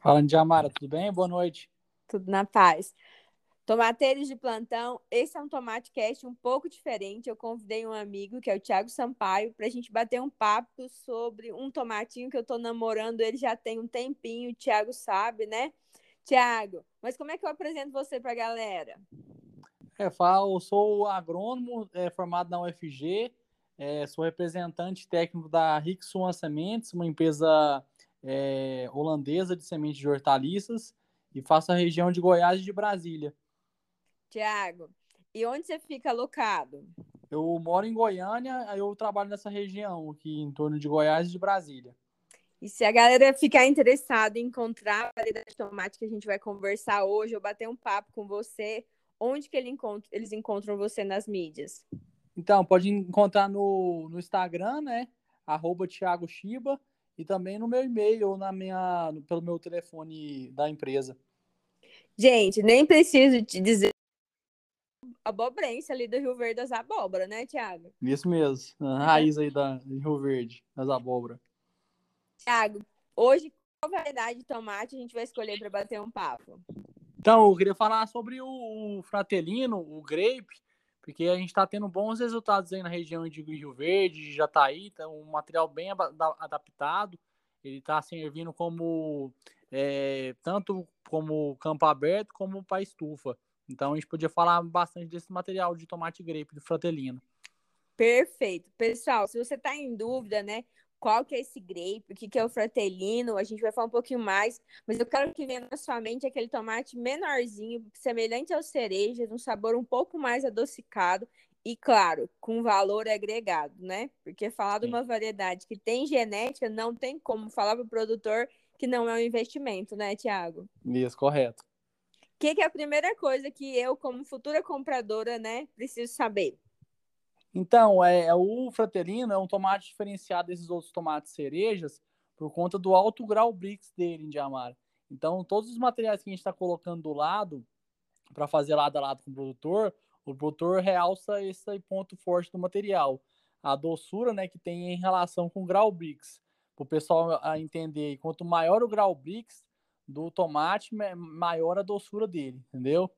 Fala, Diamara, tudo bem? Boa noite. Tudo na paz. Tomateiros de plantão, esse é um Tomate Cast um pouco diferente. Eu convidei um amigo, que é o Thiago Sampaio, para a gente bater um papo sobre um tomatinho que eu estou namorando. Ele já tem um tempinho, o Thiago sabe, né? Thiago, mas como é que eu apresento você para a galera? É, falo, eu sou agrônomo é, formado na UFG, é, sou representante técnico da Rickson Sementes, uma empresa é, holandesa de sementes de hortaliças, e faço a região de Goiás e de Brasília. Tiago, e onde você fica alocado? Eu moro em Goiânia, eu trabalho nessa região aqui em torno de Goiás e de Brasília. E se a galera ficar interessada em encontrar a variedade de tomate que a gente vai conversar hoje, ou bater um papo com você, onde que ele encontra, eles encontram você nas mídias? Então, pode encontrar no, no Instagram, né? Arroba Thiago Shiba, e também no meu e-mail ou na minha, pelo meu telefone da empresa. Gente, nem preciso te dizer abobrense ali do Rio Verde das abóboras, né, Tiago? Isso mesmo. A raiz aí da Rio Verde, das abóboras. Tiago, hoje qual variedade de tomate a gente vai escolher para bater um papo? Então, eu queria falar sobre o fratelino, o grape, porque a gente está tendo bons resultados aí na região de Rio Verde, de Jataí, tá um material bem adaptado. Ele está servindo como é, tanto como campo aberto como para estufa. Então a gente podia falar bastante desse material de tomate grape do Fratelino. Perfeito. Pessoal, se você está em dúvida, né? Qual que é esse grape, o que, que é o fratelino, a gente vai falar um pouquinho mais, mas eu quero que venha na sua mente aquele tomate menorzinho, semelhante aos cerejas, um sabor um pouco mais adocicado e, claro, com valor agregado, né? Porque falar Sim. de uma variedade que tem genética, não tem como falar para o produtor que não é um investimento, né, Tiago? Isso, correto que, que é a primeira coisa que eu, como futura compradora, né, preciso saber? Então, é, é, o fratelino é um tomate diferenciado desses outros tomates cerejas por conta do alto grau Brix dele em Diamara. Então, todos os materiais que a gente está colocando do lado para fazer lado a lado com o produtor, o produtor realça esse ponto forte do material. A doçura né, que tem em relação com o grau Brix. Para o pessoal entender, quanto maior o grau Brix, do tomate, maior a doçura dele, entendeu?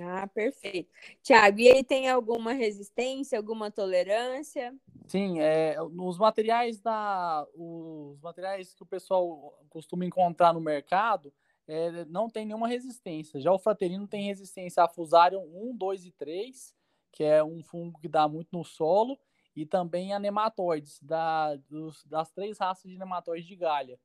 Ah, perfeito. Tiago, e ele tem alguma resistência, alguma tolerância? Sim, é, os materiais da, os materiais que o pessoal costuma encontrar no mercado é, não tem nenhuma resistência. Já o fraterino tem resistência a Fusarium 1, 2 e 3, que é um fungo que dá muito no solo, e também a nematóides, da, dos, das três raças de nematóides de galha.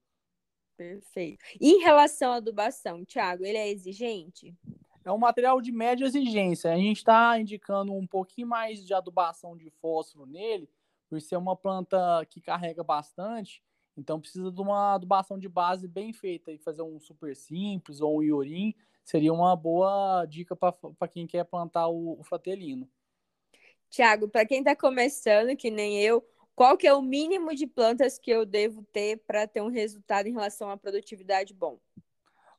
Perfeito. E em relação à adubação, Thiago, ele é exigente? É um material de média exigência. A gente está indicando um pouquinho mais de adubação de fósforo nele, por ser uma planta que carrega bastante. Então precisa de uma adubação de base bem feita. E fazer um super simples ou um iorim seria uma boa dica para quem quer plantar o, o fratelino. Tiago, para quem está começando, que nem eu, qual que é o mínimo de plantas que eu devo ter para ter um resultado em relação à produtividade bom?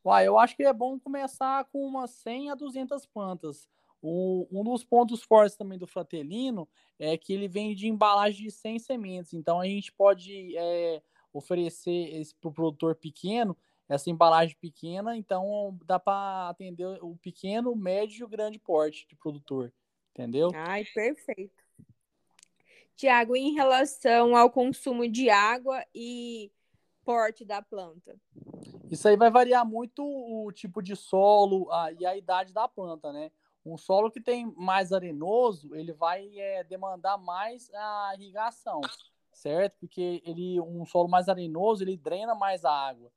Uai, eu acho que é bom começar com umas 100 a 200 plantas. Um, um dos pontos fortes também do fratelino é que ele vem de embalagem de 100 sementes. Então a gente pode é, oferecer para o produtor pequeno essa embalagem pequena. Então dá para atender o pequeno, o médio e o grande porte de produtor. Entendeu? Ai, perfeito. Tiago, em relação ao consumo de água e porte da planta? Isso aí vai variar muito o tipo de solo a, e a idade da planta, né? Um solo que tem mais arenoso, ele vai é, demandar mais a irrigação, certo? Porque ele, um solo mais arenoso, ele drena mais a água.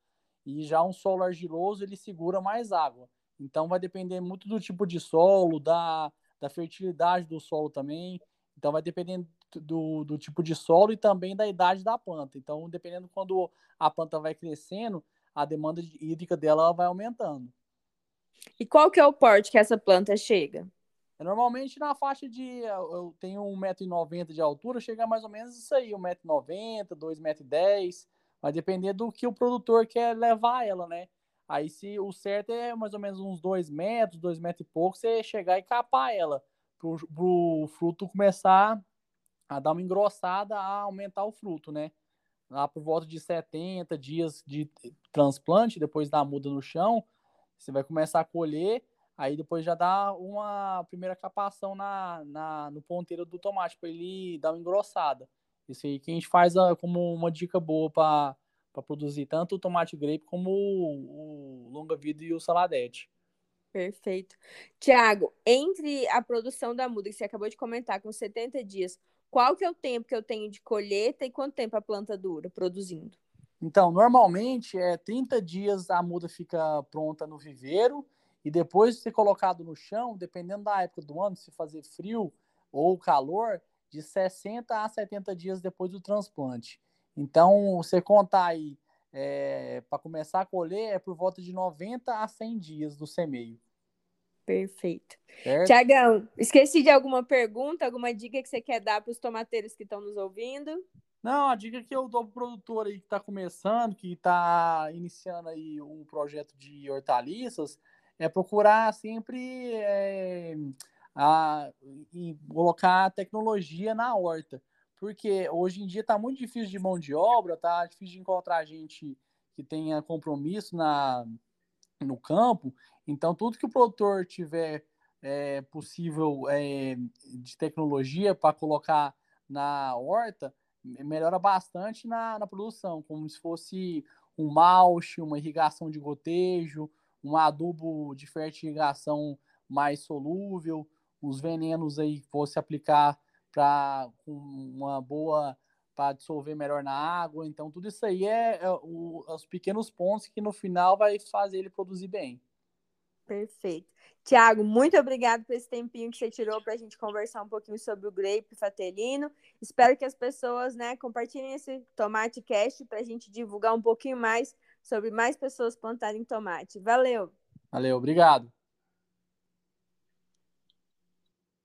E já um solo argiloso, ele segura mais água. Então vai depender muito do tipo de solo, da, da fertilidade do solo também. Então vai dependendo do, do tipo de solo e também da idade da planta. Então, dependendo quando a planta vai crescendo, a demanda hídrica dela vai aumentando. E qual que é o porte que essa planta chega? Normalmente na faixa de. Eu tenho 1,90m de altura, chega mais ou menos isso aí, 1,90m, 2,10m. Vai depender do que o produtor quer levar ela, né? Aí se o certo é mais ou menos uns 2 metros, 2 metros e pouco, você chegar e capar ela. Pro, pro fruto começar a dar uma engrossada, a aumentar o fruto, né? lá por volta de 70 dias de transplante, depois da muda no chão, você vai começar a colher, aí depois já dá uma primeira capação na, na, no ponteiro do tomate, para ele dar uma engrossada. Isso aí que a gente faz a, como uma dica boa para produzir tanto o tomate grape como o, o longa vida e o saladete. Perfeito. Tiago, entre a produção da muda que você acabou de comentar com 70 dias, qual que é o tempo que eu tenho de colheita e quanto tempo a planta dura produzindo? Então, normalmente é 30 dias a muda fica pronta no viveiro e depois de ser colocado no chão, dependendo da época do ano, se fazer frio ou calor, de 60 a 70 dias depois do transplante. Então, você contar aí é, para começar a colher é por volta de 90 a 100 dias do semeio. Perfeito. Tiagão, esqueci de alguma pergunta, alguma dica que você quer dar para os tomateiros que estão nos ouvindo? Não, a dica que eu dou para o produtor aí que está começando, que está iniciando aí um projeto de hortaliças, é procurar sempre é, a, e colocar tecnologia na horta. Porque hoje em dia está muito difícil de mão de obra, tá difícil de encontrar gente que tenha compromisso na, no campo. Então, tudo que o produtor tiver é, possível é, de tecnologia para colocar na horta, melhora bastante na, na produção, como se fosse um mulch, uma irrigação de gotejo, um adubo de fertilização mais solúvel, os venenos aí que fosse aplicar para uma boa para dissolver melhor na água. Então, tudo isso aí é, é o, os pequenos pontos que no final vai fazer ele produzir bem. Perfeito. Tiago, muito obrigado por esse tempinho que você tirou para a gente conversar um pouquinho sobre o grape fatelino. Espero que as pessoas né, compartilhem esse tomate cast para a gente divulgar um pouquinho mais sobre mais pessoas plantarem tomate. Valeu! Valeu, obrigado.